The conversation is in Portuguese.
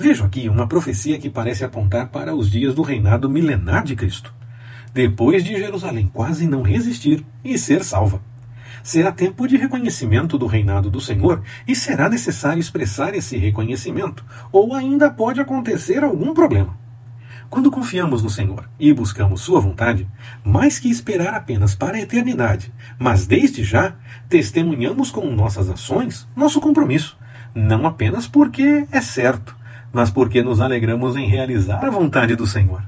Vejo aqui uma profecia que parece apontar para os dias do reinado milenar de Cristo, depois de Jerusalém quase não resistir e ser salva. Será tempo de reconhecimento do reinado do Senhor e será necessário expressar esse reconhecimento, ou ainda pode acontecer algum problema. Quando confiamos no Senhor e buscamos Sua vontade, mais que esperar apenas para a eternidade, mas desde já, testemunhamos com nossas ações nosso compromisso, não apenas porque é certo, mas porque nos alegramos em realizar a vontade do Senhor.